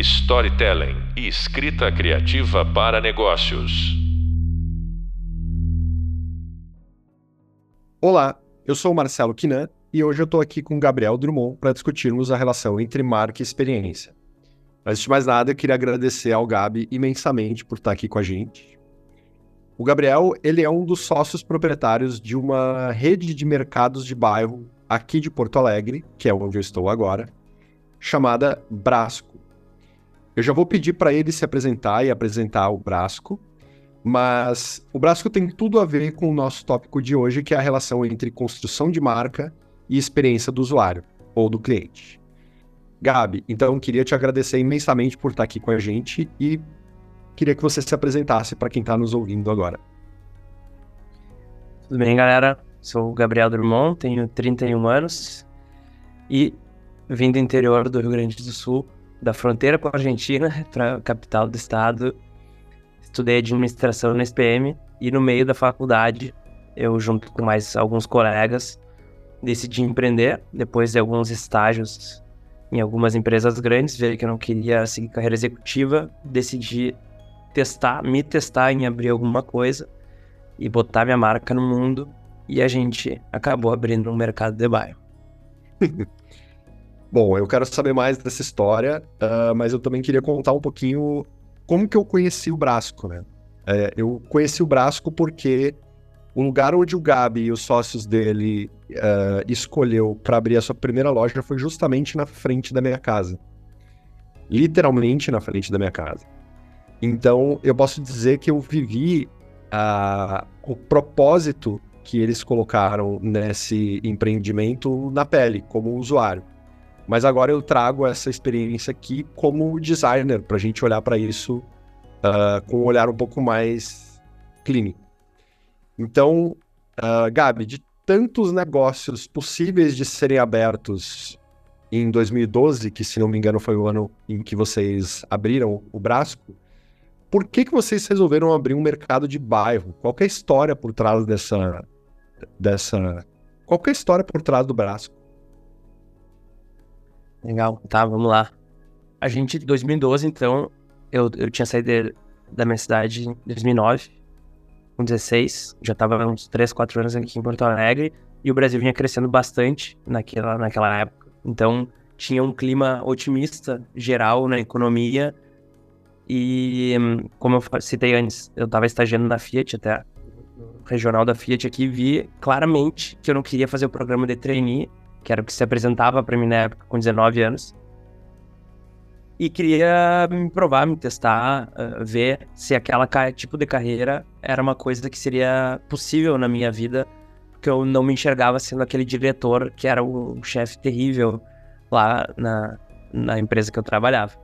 storytelling e escrita criativa para negócios. Olá, eu sou o Marcelo Quinan e hoje eu estou aqui com o Gabriel Drummond para discutirmos a relação entre marca e experiência. Antes de mais nada, eu queria agradecer ao Gabi imensamente por estar aqui com a gente. O Gabriel, ele é um dos sócios proprietários de uma rede de mercados de bairro aqui de Porto Alegre, que é onde eu estou agora, chamada Brasco. Eu já vou pedir para ele se apresentar e apresentar o Brasco, mas o Brasco tem tudo a ver com o nosso tópico de hoje, que é a relação entre construção de marca e experiência do usuário ou do cliente. Gabi, então queria te agradecer imensamente por estar aqui com a gente e queria que você se apresentasse para quem está nos ouvindo agora. Tudo bem, galera? Sou o Gabriel Drummond, tenho 31 anos e vim do interior do Rio Grande do Sul, da fronteira com a Argentina para a capital do estado. Estudei administração na SPM e no meio da faculdade, eu junto com mais alguns colegas, decidi empreender depois de alguns estágios em algumas empresas grandes, ver que eu não queria seguir carreira executiva, decidi testar, me testar em abrir alguma coisa e botar minha marca no mundo e a gente acabou abrindo um mercado de bairro. Bom, eu quero saber mais dessa história, uh, mas eu também queria contar um pouquinho como que eu conheci o Brasco, né? É, eu conheci o Brasco porque o lugar onde o Gabi e os sócios dele uh, escolheu para abrir a sua primeira loja foi justamente na frente da minha casa. Literalmente na frente da minha casa. Então, eu posso dizer que eu vivi uh, o propósito que eles colocaram nesse empreendimento na pele, como usuário. Mas agora eu trago essa experiência aqui como designer, para a gente olhar para isso uh, com um olhar um pouco mais clínico. Então, uh, Gabi, de tantos negócios possíveis de serem abertos em 2012, que se não me engano foi o ano em que vocês abriram o Brasco, por que, que vocês resolveram abrir um mercado de bairro? Qual é a história por trás dessa. dessa qual é a história por trás do Brasco? Legal, tá, vamos lá. A gente, em 2012, então, eu, eu tinha saído da minha cidade em 2009, com 16, já tava uns 3, 4 anos aqui em Porto Alegre, e o Brasil vinha crescendo bastante naquela, naquela época. Então, tinha um clima otimista geral na economia, e como eu citei antes, eu estava estagiando na Fiat até, regional da Fiat aqui, vi claramente que eu não queria fazer o programa de trainee, que era o que se apresentava para mim na época com 19 anos. E queria me provar, me testar, uh, ver se aquela tipo de carreira era uma coisa que seria possível na minha vida, porque eu não me enxergava sendo aquele diretor que era o chefe terrível lá na, na empresa que eu trabalhava.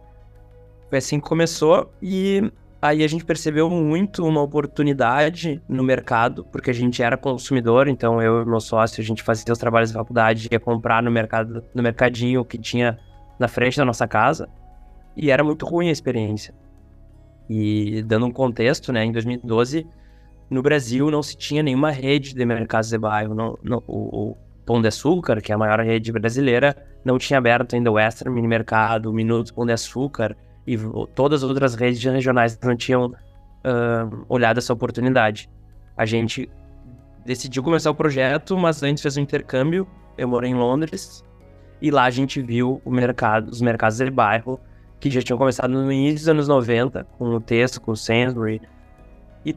Foi assim que começou e Aí a gente percebeu muito uma oportunidade no mercado, porque a gente era consumidor, então eu e meu sócio, a gente fazia os trabalhos da faculdade, ia comprar no mercado, no mercadinho que tinha na frente da nossa casa, e era muito ruim a experiência. E dando um contexto, né, em 2012, no Brasil não se tinha nenhuma rede de mercados de bairro, não, não, o, o Pão de Açúcar, que é a maior rede brasileira, não tinha aberto ainda o Western Mini Mercado, o Minuto Pão de Açúcar, e todas as outras redes regionais não tinham uh, olhado essa oportunidade. A gente decidiu começar o projeto, mas antes fez um intercâmbio. Eu morei em Londres e lá a gente viu mercado, os mercados de bairro que já tinham começado no início dos anos 90, com o texto, com o Sainsbury. E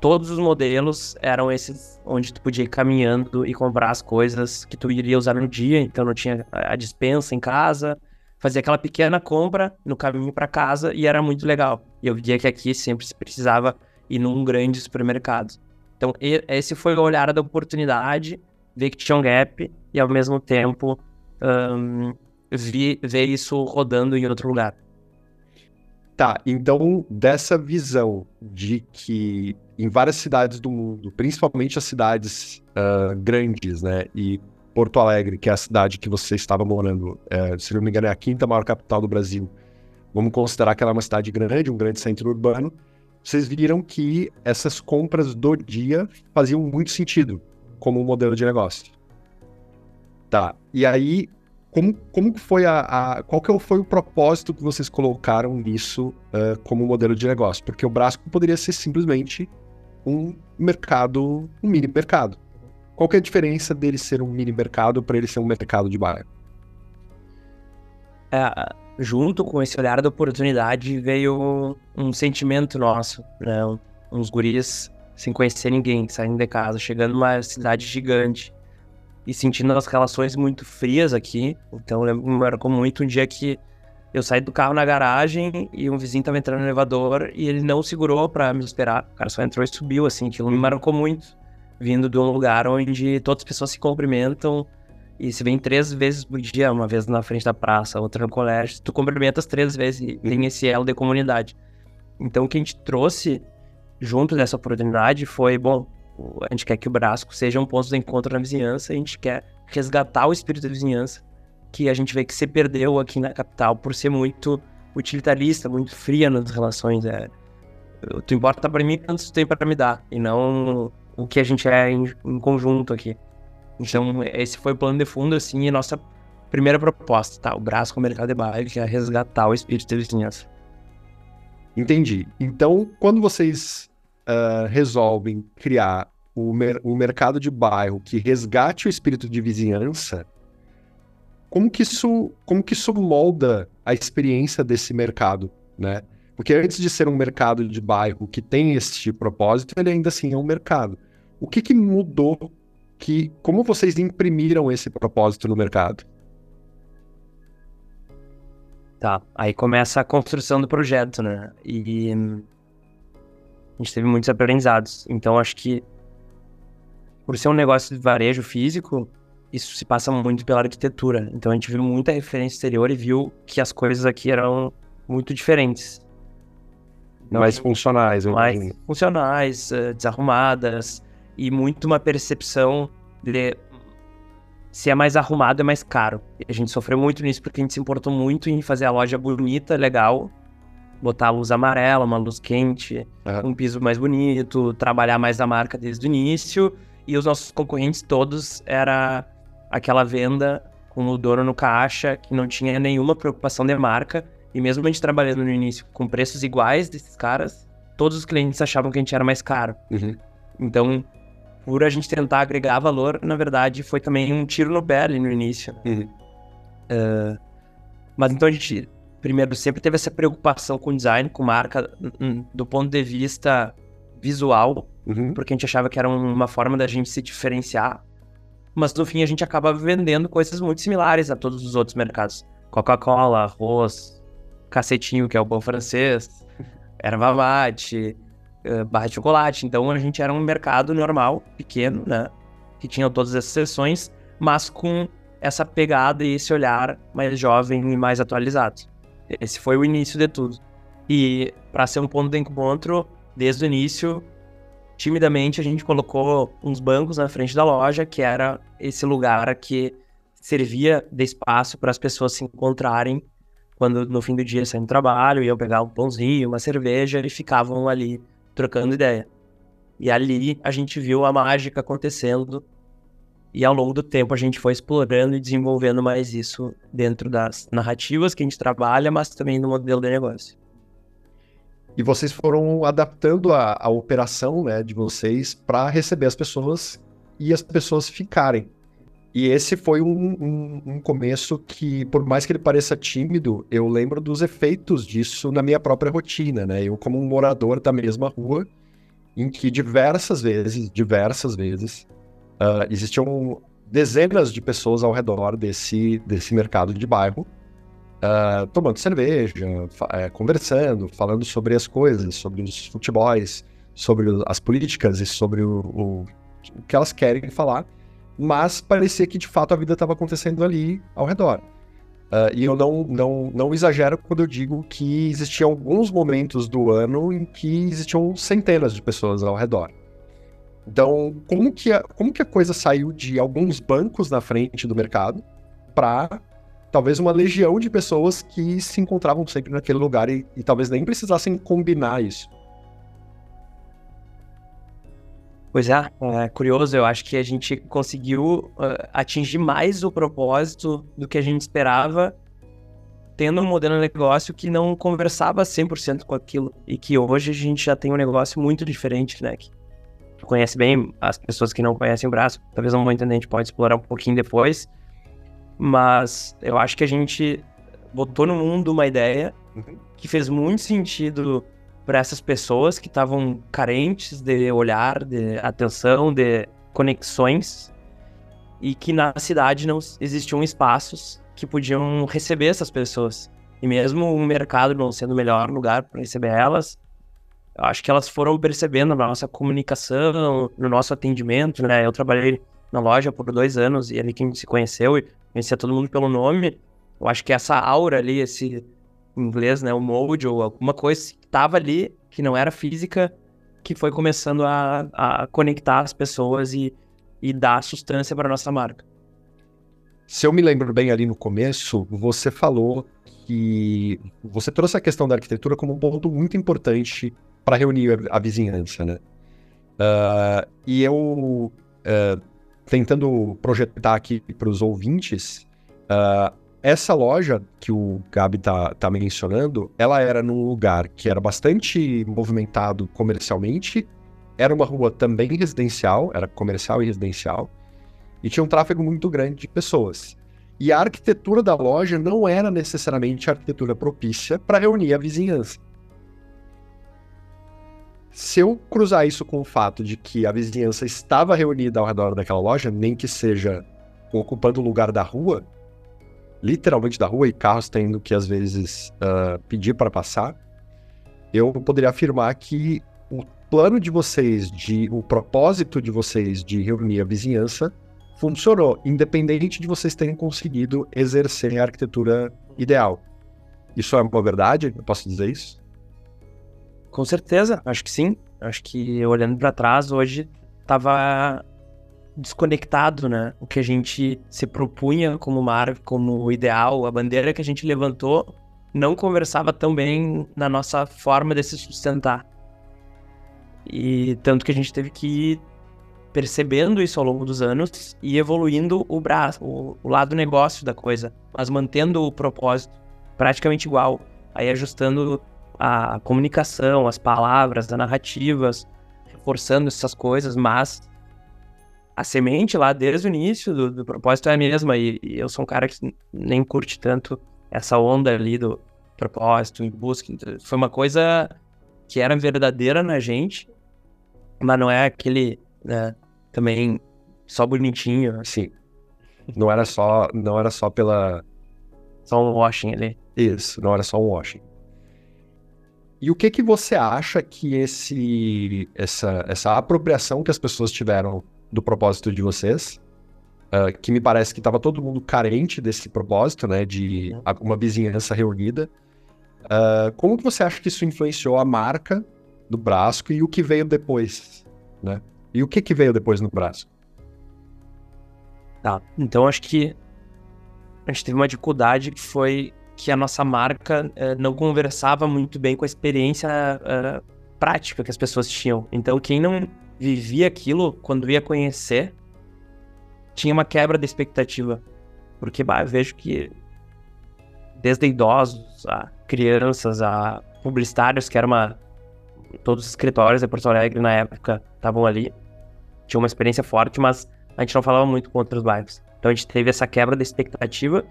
todos os modelos eram esses onde tu podia ir caminhando e comprar as coisas que tu iria usar no dia, então não tinha a dispensa em casa, fazia aquela pequena compra no caminho para casa e era muito legal. E eu via que aqui sempre se precisava ir num grande supermercado. Então, esse foi o olhar da oportunidade, ver que tinha um gap e ao mesmo tempo um, vi, ver isso rodando em outro lugar. Tá, então dessa visão de que em várias cidades do mundo, principalmente as cidades uh, grandes, né, e Porto Alegre, que é a cidade que você estava morando, é, se não me engano, é a quinta maior capital do Brasil. Vamos considerar que ela é uma cidade grande, um grande centro urbano. Vocês viram que essas compras do dia faziam muito sentido como um modelo de negócio. Tá. E aí, como, como foi a, a, Qual que foi o propósito que vocês colocaram nisso uh, como modelo de negócio? Porque o Brasco poderia ser simplesmente um mercado, um mini mercado. Qual que é a diferença dele ser um mini mercado para ele ser um mercado de bairro? É, junto com esse olhar da oportunidade veio um sentimento nosso, né? Uns guris sem conhecer ninguém, saindo de casa, chegando numa cidade gigante e sentindo as relações muito frias aqui. Então me marcou muito um dia que eu saí do carro na garagem e um vizinho tava entrando no elevador e ele não segurou para me esperar. O cara só entrou e subiu, assim. Aquilo me marcou muito. Vindo de um lugar onde todas as pessoas se cumprimentam e se vem três vezes por dia, uma vez na frente da praça, outra no colégio, tu cumprimentas três vezes e tem esse elo de comunidade. Então o que a gente trouxe junto dessa oportunidade foi, bom, a gente quer que o Brasco seja um ponto de encontro na vizinhança, a gente quer resgatar o espírito da vizinhança, que a gente vê que se perdeu aqui na capital por ser muito utilitarista, muito fria nas relações. É, tu importa para mim quanto tu tem para me dar, e não o que a gente é em, em, conjunto aqui. Então, esse foi o plano de fundo, assim, e nossa primeira proposta, tá? O Brasco Mercado de Bairro, que é resgatar o espírito da vizinhança. Entendi. Então, quando vocês uh, resolvem criar o, mer o mercado de bairro que resgate o espírito de vizinhança, como que isso, como que isso molda a experiência desse mercado, né? Porque antes de ser um mercado de bairro que tem este propósito, ele ainda assim é um mercado. O que, que mudou? Que, como vocês imprimiram esse propósito no mercado? Tá, aí começa a construção do projeto, né? E a gente teve muitos aprendizados. Então, acho que por ser um negócio de varejo físico, isso se passa muito pela arquitetura. Então, a gente viu muita referência exterior e viu que as coisas aqui eram muito diferentes. Não, mais funcionais. Mais funcionais, eh, desarrumadas e muito uma percepção de se é mais arrumado é mais caro. E a gente sofreu muito nisso porque a gente se importou muito em fazer a loja bonita, legal, botar a luz amarela, uma luz quente, uhum. um piso mais bonito, trabalhar mais a marca desde o início. E os nossos concorrentes todos era aquela venda com o dono no caixa, que não tinha nenhuma preocupação de marca. E mesmo a gente trabalhando no início com preços iguais desses caras, todos os clientes achavam que a gente era mais caro. Uhum. Então, por a gente tentar agregar valor, na verdade, foi também um tiro no pé ali no início. Uhum. Uh, mas então a gente primeiro, sempre teve essa preocupação com design, com marca, do ponto de vista visual, uhum. porque a gente achava que era uma forma da gente se diferenciar. Mas no fim a gente acaba vendendo coisas muito similares a todos os outros mercados. Coca-Cola, arroz, cacetinho, que é o pão francês, erva mate, eh, barra de chocolate. Então a gente era um mercado normal, pequeno, né? Que tinha todas essas seções, mas com essa pegada e esse olhar mais jovem e mais atualizado. Esse foi o início de tudo. E para ser um ponto de encontro, desde o início, timidamente a gente colocou uns bancos na frente da loja, que era esse lugar que servia de espaço para as pessoas se encontrarem quando no fim do dia saíam do trabalho, iam pegar um pãozinho, uma cerveja e ficavam ali trocando ideia. E ali a gente viu a mágica acontecendo e ao longo do tempo a gente foi explorando e desenvolvendo mais isso dentro das narrativas que a gente trabalha, mas também no modelo de negócio. E vocês foram adaptando a, a operação né, de vocês para receber as pessoas e as pessoas ficarem. E esse foi um, um, um, começo que, por mais que ele pareça tímido, eu lembro dos efeitos disso na minha própria rotina, né? Eu, como um morador da mesma rua, em que diversas vezes, diversas vezes, Uh, existiam dezenas de pessoas ao redor desse, desse mercado de bairro, uh, tomando cerveja, uh, conversando, falando sobre as coisas, sobre os futebols, sobre as políticas e sobre o, o, o que elas querem falar, mas parecia que de fato a vida estava acontecendo ali ao redor. Uh, e eu não, não, não exagero quando eu digo que existiam alguns momentos do ano em que existiam centenas de pessoas ao redor. Então, como que a, como que a coisa saiu de alguns bancos na frente do mercado para talvez uma legião de pessoas que se encontravam sempre naquele lugar e, e talvez nem precisassem combinar isso? Pois é, é curioso, eu acho que a gente conseguiu uh, atingir mais o propósito do que a gente esperava, tendo um modelo de negócio que não conversava 100% com aquilo, e que hoje a gente já tem um negócio muito diferente, né? Que conhece bem as pessoas que não conhecem o braço, talvez não vão entender, a gente pode explorar um pouquinho depois, mas eu acho que a gente botou no mundo uma ideia uhum. que fez muito sentido para essas pessoas que estavam carentes de olhar, de atenção, de conexões e que na cidade não existiam espaços que podiam receber essas pessoas. E mesmo o mercado não sendo o melhor lugar para receber elas, acho que elas foram percebendo na nossa comunicação, no nosso atendimento, né? Eu trabalhei na loja por dois anos e ali que a gente se conheceu e conhecia todo mundo pelo nome. Eu acho que essa aura ali, esse em inglês, né, o mode ou alguma coisa que estava ali, que não era física, que foi começando a, a conectar as pessoas e, e dar sustância para nossa marca. Se eu me lembro bem ali no começo, você falou que você trouxe a questão da arquitetura como um ponto muito importante para reunir a, a, vizinhança, né? Uh, e eu, uh, tentando projetar aqui para os ouvintes, uh, essa loja que o Gabi tá, tá mencionando, ela era num lugar que era bastante movimentado comercialmente, era uma rua também residencial, era comercial e residencial, e tinha um tráfego muito grande de pessoas. E a arquitetura da loja não era necessariamente a arquitetura propícia para reunir a vizinhança. Se eu cruzar isso com o fato de que a vizinhança estava reunida ao redor daquela loja, nem que seja ocupando o lugar da rua, literalmente da rua e carros tendo que às vezes uh, pedir para passar, eu poderia afirmar que o plano de vocês, de o propósito de vocês de reunir a vizinhança funcionou, independente de vocês terem conseguido exercer a arquitetura ideal. Isso é uma verdade? Eu posso dizer isso? Com certeza, acho que sim. Acho que olhando para trás hoje estava desconectado, né? O que a gente se propunha como marca, como ideal, a bandeira que a gente levantou, não conversava tão bem na nossa forma de se sustentar. E tanto que a gente teve que ir percebendo isso ao longo dos anos e evoluindo o braço, o, o lado negócio da coisa, mas mantendo o propósito praticamente igual, aí ajustando a comunicação, as palavras, as narrativas, reforçando essas coisas, mas a semente lá desde o início do, do propósito é a mesma. E, e, eu sou um cara que nem curte tanto essa onda ali do propósito, em busca. Então, foi uma coisa que era verdadeira na gente, mas não é aquele, né, também só bonitinho, assim. Não era só, não era só pela... Só um washing ali. Isso, não era só um washing. E o que que você acha que esse, essa, essa apropriação que as pessoas tiveram do propósito de vocês, uh, que me parece que estava todo mundo carente desse propósito, né, de uhum. uma vizinhança reunida. Uh, como que você acha que isso influenciou a marca do Brasco e o que veio depois, né? E o que que veio depois no Brasco? Tá, então acho que a gente teve uma dificuldade que foi que a nossa marca uh, não conversava muito bem com a experiência uh, prática que as pessoas tinham. Então quem não vivia aquilo, quando ia conhecer, tinha uma quebra de expectativa. Porque bah, vejo que desde idosos a crianças, a publicitários, que era uma. Todos os escritórios de Porto Alegre na época estavam ali. Tinha uma experiência forte, mas a gente não falava muito com outros bairros. Então a gente teve essa quebra de expectativa.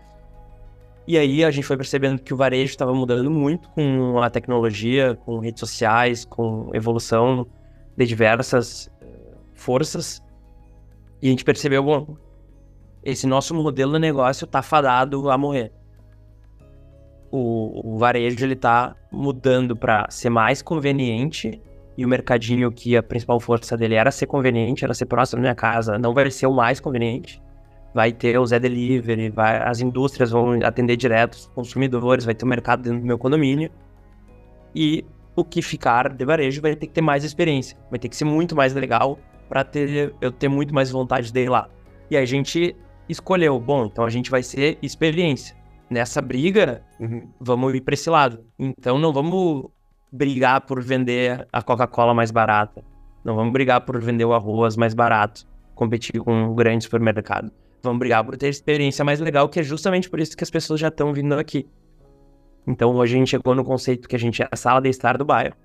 E aí a gente foi percebendo que o varejo estava mudando muito com a tecnologia, com redes sociais, com evolução de diversas eh, forças. E a gente percebeu, bom, esse nosso modelo de negócio está fadado a morrer. O, o varejo ele tá mudando para ser mais conveniente e o mercadinho que a principal força dele era ser conveniente, era ser próximo da minha casa, não vai ser o mais conveniente. Vai ter o Zé Delivery, vai, as indústrias vão atender direto os consumidores, vai ter o mercado dentro do meu condomínio. E o que ficar de varejo vai ter que ter mais experiência, vai ter que ser muito mais legal para ter eu ter muito mais vontade de ir lá. E aí a gente escolheu, bom, então a gente vai ser experiência. Nessa briga, uhum. vamos ir para esse lado. Então não vamos brigar por vender a Coca-Cola mais barata. Não vamos brigar por vender o arroz mais barato, competir com um grande supermercado. Vamos brigar por ter experiência mais legal, que é justamente por isso que as pessoas já estão vindo aqui. Então hoje a gente chegou no conceito que a gente é a sala de estar do bairro.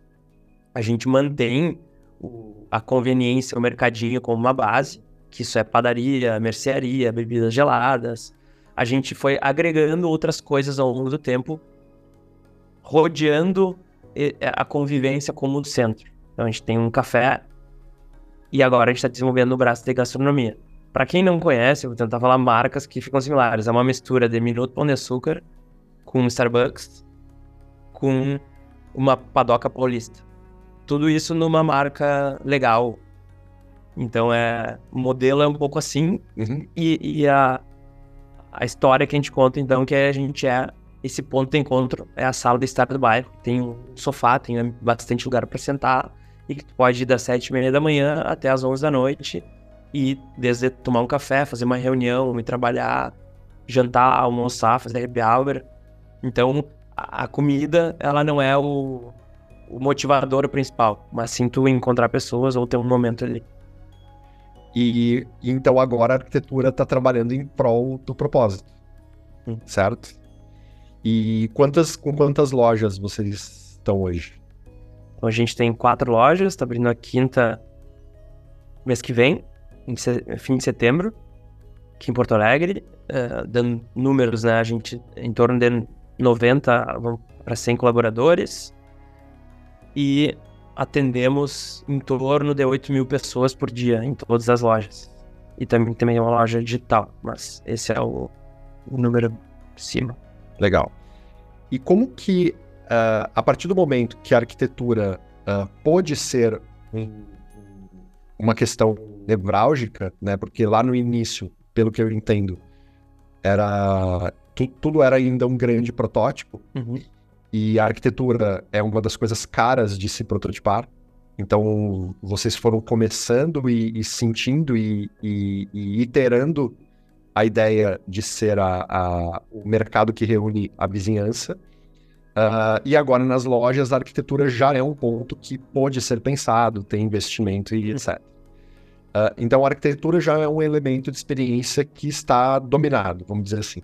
A gente mantém o, a conveniência, o mercadinho como uma base, que isso é padaria, mercearia, bebidas geladas. A gente foi agregando outras coisas ao longo do tempo, rodeando a convivência como centro. Então a gente tem um café e agora a gente está desenvolvendo o braço de gastronomia. Para quem não conhece, eu vou tentar falar marcas que ficam similares. É uma mistura de Minuto Pão de Açúcar com Starbucks com uma padoca paulista. Tudo isso numa marca legal. Então é o modelo é um pouco assim Uhum. e, e a, a história que a gente conta então que a gente é esse ponto de encontro é a sala de estar do bairro. Tem um sofá, tem bastante lugar para sentar e que tu pode ir das sete e meia da manhã até as onze da noite e desde tomar um café, fazer uma reunião, ir trabalhar, jantar, almoçar, fazer happy hour. Então, a, a comida, ela não é o, o motivador principal, mas sim tu encontrar pessoas ou ter um momento ali. E, e então agora a arquitetura está trabalhando em prol do propósito, Hum. certo? E quantas, com quantas lojas vocês estão hoje? Então, a gente tem quatro lojas, tá abrindo a quinta mês que vem, fim de setembro, aqui em Porto Alegre, eh, dando números, né? A gente em torno de 90 para 100 colaboradores e atendemos em torno de 8 mil pessoas por dia em todas as lojas. E também também é uma loja digital, mas esse é o, o número cima. Legal. E como que, ah, a partir do momento que a arquitetura ah, pôde ser um- uma questão nevrálgica, né? Porque lá no início, pelo que eu entendo, era tu- tudo era ainda um grande protótipo e a arquitetura é uma das coisas caras de se prototipar. Então vocês foram começando e, e sentindo e, e- e iterando a ideia de ser a- a- o mercado que reúne a vizinhança. Ah, e agora nas lojas a arquitetura já é um ponto que pode ser pensado, tem investimento e etc. Ah, então a arquitetura já é um elemento de experiência que está dominado, vamos dizer assim.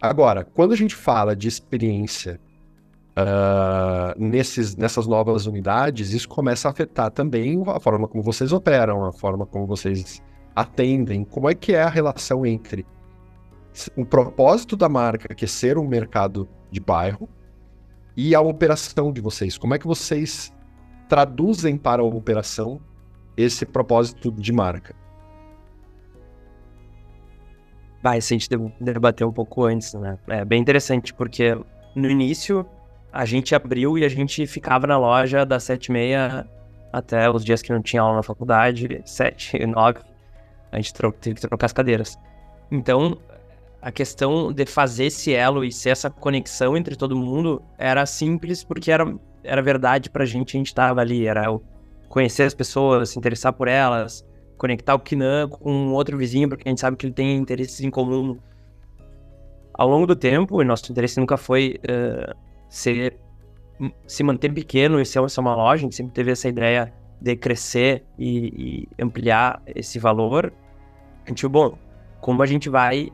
Agora, quando a gente fala de experiência ah, nesses, nessas novas unidades, isso começa a afetar também a forma como vocês operam, a forma como vocês atendem, como é que é a relação entre o propósito da marca, que é ser um mercado de bairro, e a operação de vocês. Como é que vocês traduzem para a operação esse propósito de marca? Vai, a gente deb- debater um pouco antes, né? É bem interessante, porque no início a gente abriu e a gente ficava na loja das sete e meia até os dias que não tinha aula na faculdade, sete, nove. A gente teve que trocar as cadeiras. Então, a questão de fazer esse elo e ser essa conexão entre todo mundo era simples porque era, era verdade pra gente, a gente tava ali, era o conhecer as pessoas, se interessar por elas, conectar o Kinan com outro vizinho, porque a gente sabe que ele tem interesses em comum. Ao longo do tempo, e nosso interesse nunca foi eh, ser, se manter pequeno e ser ser uma loja, a gente sempre teve essa ideia de crescer e, e ampliar esse valor. A gente, bom, como a gente vai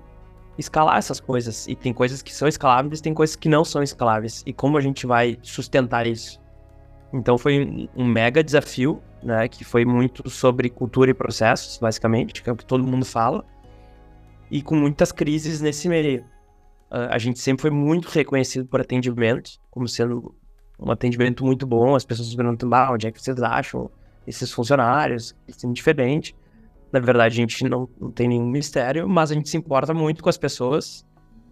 escalar essas coisas? E tem coisas que são escaláveis, tem coisas que não são escaláveis. E como a gente vai sustentar isso? Então foi um mega desafio, né? Que foi muito sobre cultura e processos, basicamente, que é o que todo mundo fala. E com muitas crises nesse meio. Ah, a gente sempre foi muito reconhecido por atendimento, como sendo um atendimento muito bom. As pessoas perguntam, ah, onde é que vocês acham esses funcionários? Eles são diferentes. Na verdade, a gente não, não tem nenhum mistério, mas a gente se importa muito com as pessoas.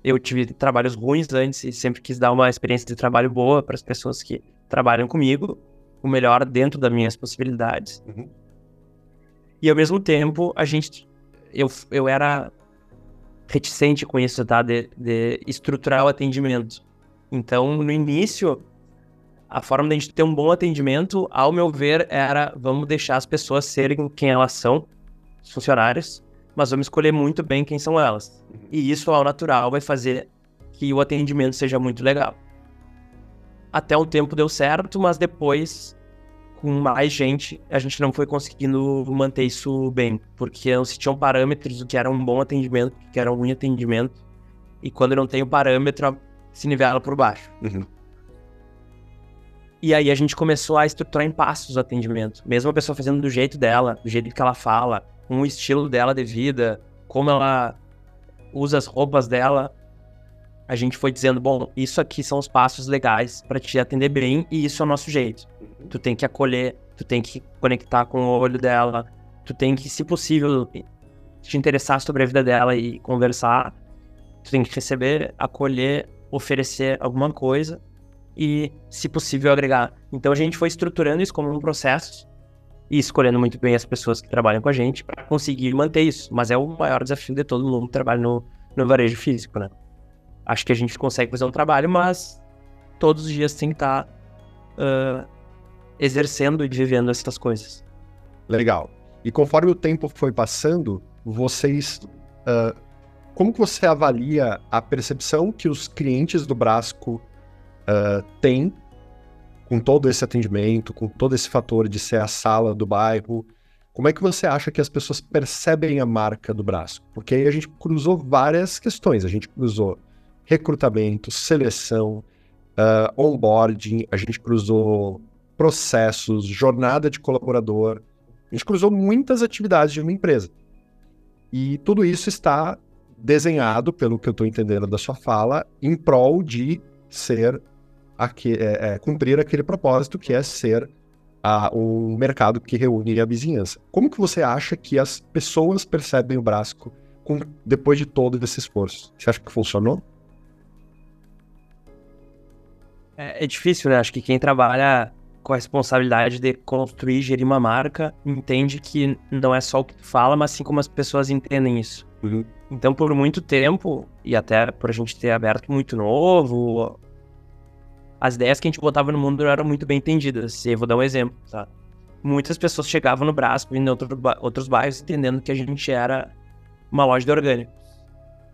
Eu tive trabalhos ruins antes e sempre quis dar uma experiência de trabalho boa para as pessoas que trabalham comigo, o melhor dentro das minhas possibilidades. Uhum. E ao mesmo tempo, a gente. Eu, eu era reticente com isso, tá? De, de estruturar o atendimento. Então, no início, a forma da gente ter um bom atendimento, ao meu ver, era vamos deixar as pessoas serem quem elas são, os funcionários, mas vamos escolher muito bem quem são elas. E isso, ao natural, vai fazer que o atendimento seja muito legal. Até um tempo deu certo, mas depois, com mais gente, a gente não foi conseguindo manter isso bem, porque não se tinham parâmetros do que era um bom atendimento, do que era um ruim atendimento, e quando não tem o parâmetro, se nivela por baixo. Uhum. E aí a gente começou a estruturar em passos o atendimento. Mesmo a pessoa fazendo do jeito dela, do jeito que ela fala, com o estilo dela de vida, como ela usa as roupas dela, a gente foi dizendo, bom, isso aqui são os passos legais para te atender bem e isso é o nosso jeito. Tu tem que acolher, tu tem que conectar com o olho dela, tu tem que, se possível, te interessar sobre a vida dela e conversar. Tu tem que receber, acolher, oferecer alguma coisa e, se possível, agregar. Então a gente foi estruturando isso como um processo e escolhendo muito bem as pessoas que trabalham com a gente para conseguir manter isso. Mas é o maior desafio de todo mundo que trabalha no, no varejo físico, né? Acho que a gente consegue fazer um trabalho, mas todos os dias tem que estar uh, exercendo e vivendo essas coisas. Legal. E conforme o tempo foi passando, vocês. Uh, como que você avalia a percepção que os clientes do Brasco uh, têm com todo esse atendimento, com todo esse fator de ser a sala do bairro? Como é que você acha que as pessoas percebem a marca do Brasco? Porque aí a gente cruzou várias questões. A gente cruzou recrutamento, seleção, uh, onboarding, a gente cruzou processos, jornada de colaborador, a gente cruzou muitas atividades de uma empresa. E tudo isso está desenhado, pelo que eu estou entendendo da sua fala, em prol de ser aqui, é, é, cumprir aquele propósito que é ser a, um mercado que reúne a vizinhança. Como que você acha que as pessoas percebem o Brasco com, depois de todo esse esforço? Você acha que funcionou? É, é, difícil, né? Acho que quem trabalha com a responsabilidade de construir e gerir uma marca entende que não é só o que tu fala, mas sim como as pessoas entendem isso. Uhum. Então, por muito tempo, e até por a gente ter aberto muito novo, as ideias que a gente botava no mundo não eram muito bem entendidas. E eu vou dar um exemplo, tá? Muitas pessoas chegavam no braço, vindo em outro, outros bairros, entendendo que a gente era uma loja de orgânicos.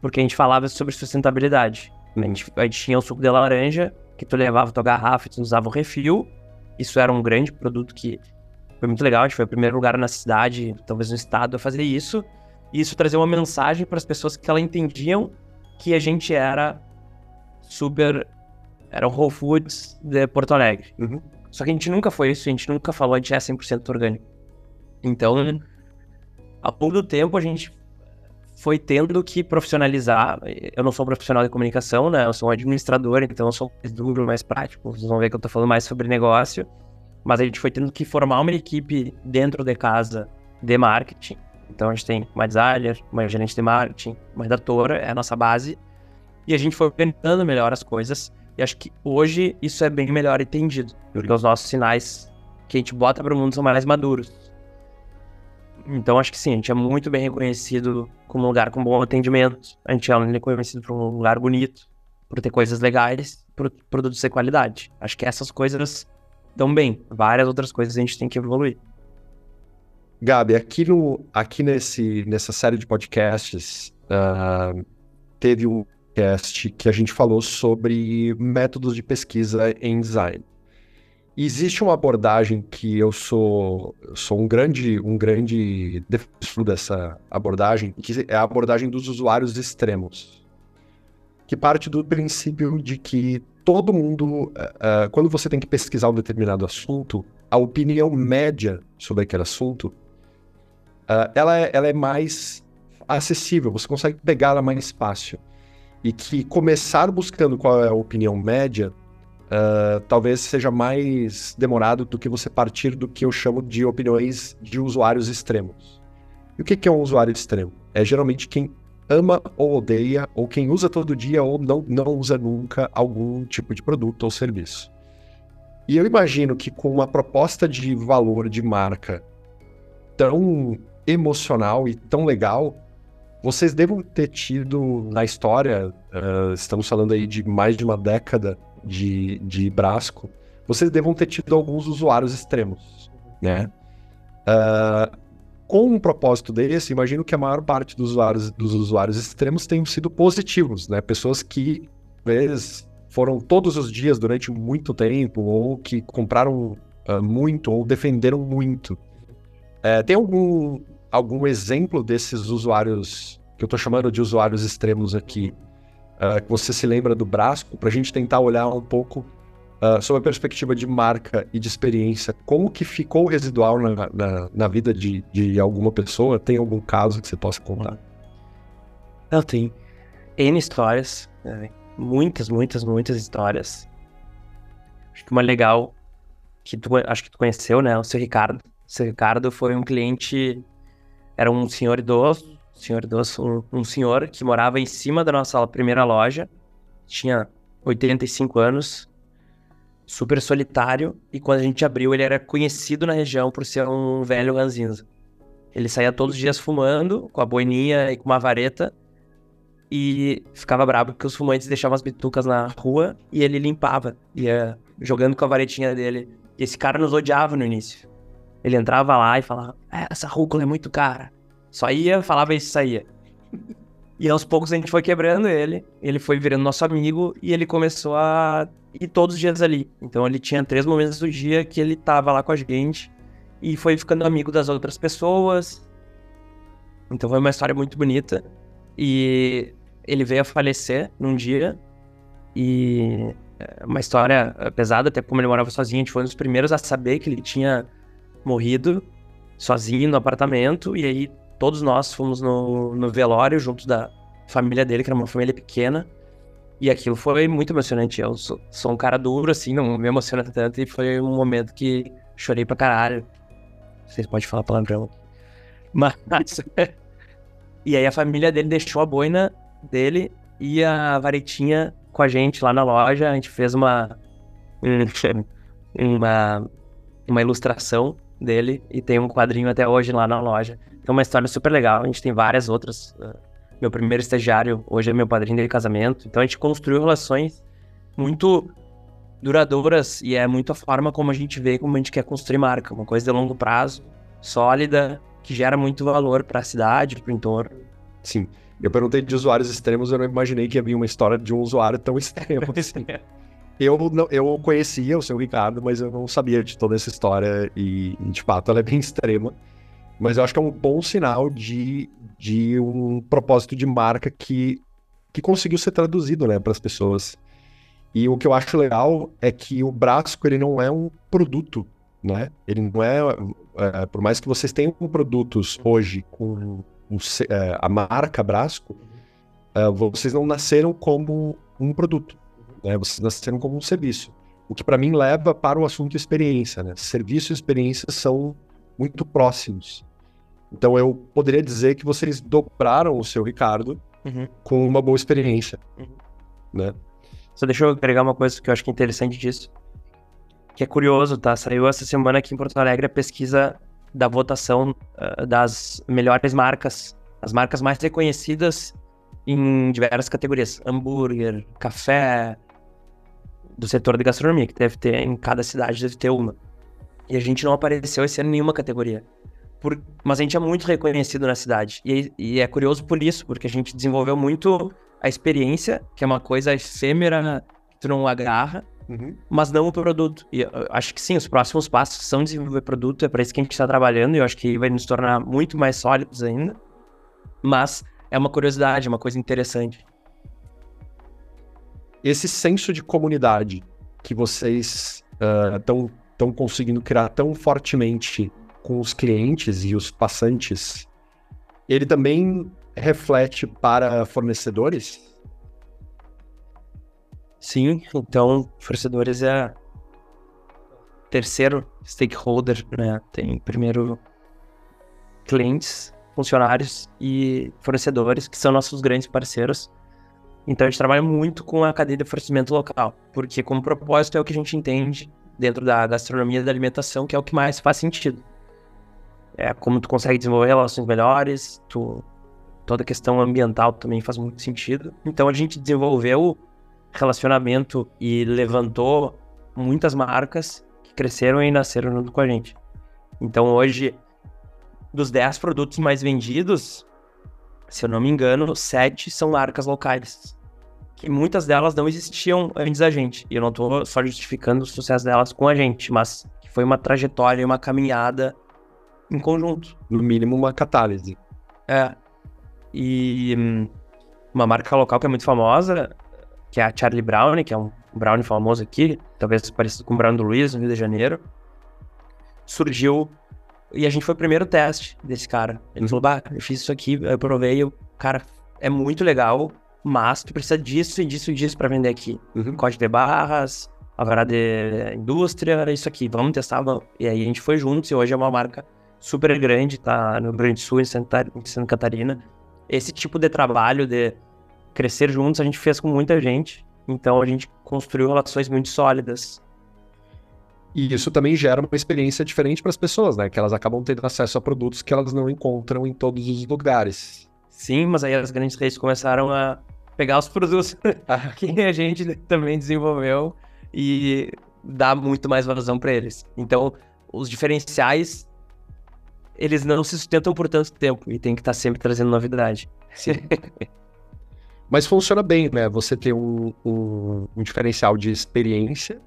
Porque a gente falava sobre sustentabilidade. A gente, a gente tinha o suco de laranja, que tu levava tua garrafa e tu usava o refil. Isso era um grande produto que foi muito legal. A gente foi o primeiro lugar na cidade, talvez no estado, a fazer isso. E isso trazia uma mensagem para as pessoas que elas entendiam que a gente era super. Era o Whole Foods de Porto Alegre. Uhum. Só que a gente nunca foi isso, a gente nunca falou, a gente é 100% orgânico. Então, ao longo do tempo, a gente foi tendo que profissionalizar. Eu não sou um profissional de comunicação, né? Eu sou um administrador, então eu sou mais duro, mais prático. Vocês vão ver que eu tô falando mais sobre negócio. Mas a gente foi tendo que formar uma equipe dentro de casa de marketing. Então a gente tem uma designer, uma gerente de marketing, uma redatora, é a nossa base. E a gente foi organizando melhor as coisas. E acho que hoje isso é bem melhor entendido. Porque os nossos sinais que a gente bota para o mundo são mais maduros. Então acho que sim, a gente é muito bem reconhecido como um lugar com bom atendimento. A gente é reconhecido por um lugar bonito, por ter coisas legais, por produtos de qualidade. Acho que essas coisas estão bem. Várias outras coisas a gente tem que evoluir. Gabi, aqui, no, aqui nesse, nessa série de podcasts, uh, teve um podcast que a gente falou sobre métodos de pesquisa em design. Existe uma abordagem que eu sou, sou um grande, um grande defensor dessa abordagem, que é a abordagem dos usuários extremos, que parte do princípio de que todo mundo, uh, quando você tem que pesquisar um determinado assunto, a opinião média sobre aquele assunto, uh, ela, é, ela é mais acessível, você consegue pegá-la mais fácil. E que começar buscando qual é a opinião média Uh, talvez seja mais demorado do que você partir do que eu chamo de opiniões de usuários extremos. E o que, que é um usuário extremo? É geralmente quem ama ou odeia, ou quem usa todo dia ou não, não usa nunca algum tipo de produto ou serviço. E eu imagino que com uma proposta de valor de marca tão emocional e tão legal, vocês devam ter tido na história, uh, estamos falando aí de mais de uma década, de, de Brasco, vocês devam ter tido alguns usuários extremos, né? Uh, com um propósito desse, imagino que a maior parte dos usuários, dos usuários extremos tenham sido positivos, né? Pessoas que, às vezes, foram todos os dias durante muito tempo, ou que compraram uh, muito ou defenderam muito. É, tem algum, algum exemplo desses usuários, que eu estou chamando de usuários extremos aqui, uh, que você se lembra do Brasco, para a gente tentar olhar um pouco uh, a perspectiva de marca e de experiência, como que ficou residual na, na, na vida de, de alguma pessoa? Tem algum caso que você possa contar? Eu tenho N histórias, né? muitas, muitas, muitas histórias. Acho que uma legal, que tu, acho que tu conheceu, né? O seu Ricardo. O seu Ricardo foi um cliente, era um senhor idoso, senhor idoso, um, um senhor que morava em cima da nossa primeira loja, tinha 85 anos, super solitário, e quando a gente abriu, ele era conhecido na região por ser um velho ranzinza. Ele saía todos os dias fumando, com a boininha e com uma vareta, e ficava bravo porque os fumantes deixavam as bitucas na rua e ele limpava, ia jogando com a varetinha dele. E esse cara nos odiava no início. Ele entrava lá e falava: é, essa rúcula é muito cara. Só ia, falava e saía. E aos poucos a gente foi quebrando ele, ele foi virando nosso amigo e ele começou a ir todos os dias ali. Então ele tinha três momentos do dia que ele tava lá com a gente e foi ficando amigo das outras pessoas. Então foi uma história muito bonita. E ele veio a falecer num dia e é uma história pesada, até como ele morava sozinho, a gente foi um dos primeiros a saber que ele tinha morrido sozinho no apartamento e aí todos nós fomos no, no velório junto da família dele, que era uma família pequena. E aquilo foi muito emocionante. Eu sou, sou um cara duro, assim, não me emociona tanto. E foi um momento que chorei pra caralho. Vocês podem falar palavrão. Mas. e aí a família dele deixou a boina dele e a varetinha com a gente lá na loja. A gente fez uma, uma, uma ilustração dele e tem um quadrinho até hoje lá na loja. É uma história super legal. A gente tem várias outras. Ah, meu primeiro estagiário hoje é meu padrinho de casamento. Então a gente construiu relações muito duradouras e é muito a forma como a gente vê como a gente quer construir marca. Uma coisa de longo prazo, sólida, que gera muito valor para a cidade, para o entorno. Sim. Eu perguntei de usuários extremos, eu não imaginei que havia uma história de um usuário tão extremo assim. eu, não, eu conhecia o seu Ricardo, mas eu não sabia de toda essa história e, de fato, ela é bem extrema. Mas eu acho que é um bom sinal de, de um propósito de marca que, que conseguiu ser traduzido né, para as pessoas. E o que eu acho legal é que o Brasco ele não é um produto, né? Ele não é, é por mais que vocês tenham produtos hoje com um, é, a marca Brasco, uh, vocês não nasceram como um produto, né? Vocês nasceram como um serviço. O que para mim leva para o assunto experiência, né? Serviço e experiência são muito próximos. Então eu poderia dizer que vocês dobraram o seu Ricardo uhum. com uma boa experiência, uhum. né? Só deixa eu agregar uma coisa que eu acho que é interessante disso, que é curioso, tá? Saiu essa semana aqui em Porto Alegre a pesquisa da votação uh, das melhores marcas, as marcas mais reconhecidas em diversas categorias: hambúrguer, café, do setor de gastronomia, que deve ter em cada cidade, deve ter uma. E a gente não apareceu esse ano em nenhuma categoria. Por... Mas a gente é muito reconhecido na cidade. E, e, é curioso por isso, porque a gente desenvolveu muito a experiência, que é uma coisa efêmera que tu não agarra, uhum. mas não o produto. E acho que sim, os próximos passos são desenvolver produto, é para isso que a gente está trabalhando, e eu acho que vai nos tornar muito mais sólidos ainda. Mas é uma curiosidade, uma coisa interessante. Esse senso de comunidade que vocês estão uh, tão conseguindo criar tão fortemente com os clientes e os passantes, ele também reflete para fornecedores? Sim, então fornecedores é terceiro stakeholder, né? Tem primeiro clientes, funcionários e fornecedores, que são nossos grandes parceiros. Então a gente trabalha muito com a cadeia de fornecimento local, porque como propósito é o que a gente entende dentro da gastronomia e da alimentação, que é o que mais faz sentido. É como tu consegue desenvolver relações melhores, tu toda a questão ambiental também faz muito sentido. Então a gente desenvolveu relacionamento e levantou muitas marcas que cresceram e nasceram junto com a gente. Então hoje, dos 10 produtos mais vendidos, se eu não me engano, 7 são marcas locais. Que muitas delas não existiam antes da gente. E eu não estou só justificando o sucesso delas com a gente, mas Foi uma trajetória, uma caminhada em conjunto. No mínimo, uma catálise. É. E hum, uma marca local que é muito famosa, que é a Charlie Brown, que é um brownie famoso aqui, talvez parecido com o Brown do Luiz, no Rio de Janeiro, surgiu e a gente foi o primeiro teste desse cara. Ele falou, bah, eu fiz isso aqui, eu provei, o cara, é muito legal, mas tu precisa disso e disso e disso pra vender aqui. Uhum. Código de barras, alvará de indústria, isso aqui, vamos testar, vamos. E aí a gente foi juntos e hoje é uma marca super grande, tá no Rio Grande do Sul, em Santa, em Santa Catarina. Esse tipo de trabalho de crescer juntos a gente fez com muita gente, então a gente construiu relações muito sólidas. E isso também gera uma experiência diferente para as pessoas, né? Que elas acabam tendo acesso a produtos que elas não encontram em todos os lugares. Sim, mas aí as grandes redes começaram a pegar os produtos que a gente também desenvolveu e dar muito mais vazão para eles. Então, os diferenciais eles não se sustentam por tanto tempo e tem que estar tá sempre trazendo novidade. Mas funciona bem, né? Você ter um, um, um diferencial de experiência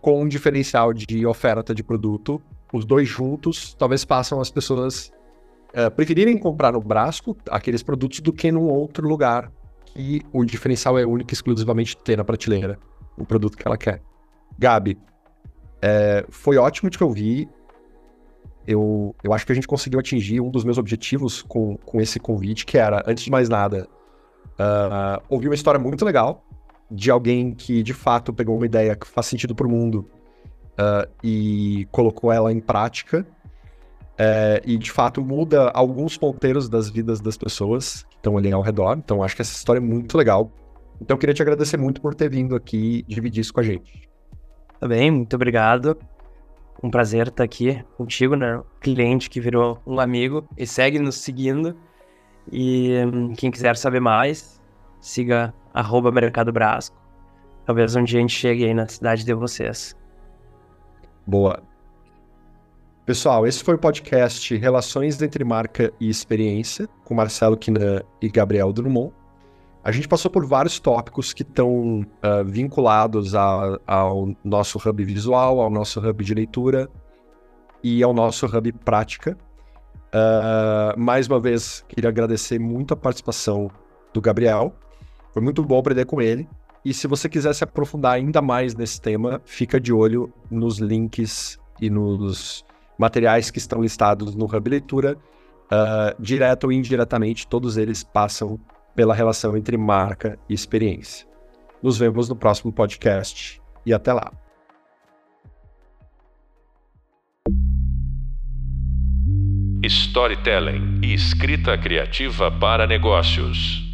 com um diferencial de oferta de produto. Os dois juntos talvez façam as pessoas uh, preferirem comprar no Brasco aqueles produtos do que num outro lugar que o diferencial é único e exclusivamente ter na prateleira o produto que ela quer. Gabi, é, foi ótimo te ouvir. Eu, eu acho que a gente conseguiu atingir um dos meus objetivos com, com esse convite, que era, antes de mais nada, uh, ouvir uma história muito legal de alguém que de fato pegou uma ideia que faz sentido para o mundo uh, e colocou ela em prática. Uh, e de fato muda alguns ponteiros das vidas das pessoas que estão ali ao redor. Então acho que essa história é muito legal. Então eu queria te agradecer muito por ter vindo aqui dividir isso com a gente. Tá bem, muito obrigado. Um prazer estar aqui contigo, né? Cliente que virou um amigo e segue nos seguindo. E hum, quem quiser saber mais, siga arroba Mercado Brasco. Talvez um dia a gente chegue aí na cidade de vocês. Boa. Pessoal, esse foi o podcast Relações entre Marca e Experiência, com Marcelo Quinan e Gabriel Drummond. A gente passou por vários tópicos que estão uh, vinculados a, ao nosso hub visual, ao nosso hub de leitura e ao nosso hub prática. Uh, mais uma vez, queria agradecer muito a participação do Gabriel. Foi muito bom aprender com ele. E se você quiser se aprofundar ainda mais nesse tema, fica de olho nos links e nos materiais que estão listados no Hub Leitura. Uh, direto ou indiretamente, todos eles passam pela relação entre marca e experiência. Nos vemos no próximo podcast e até lá. Storytelling e escrita criativa para negócios.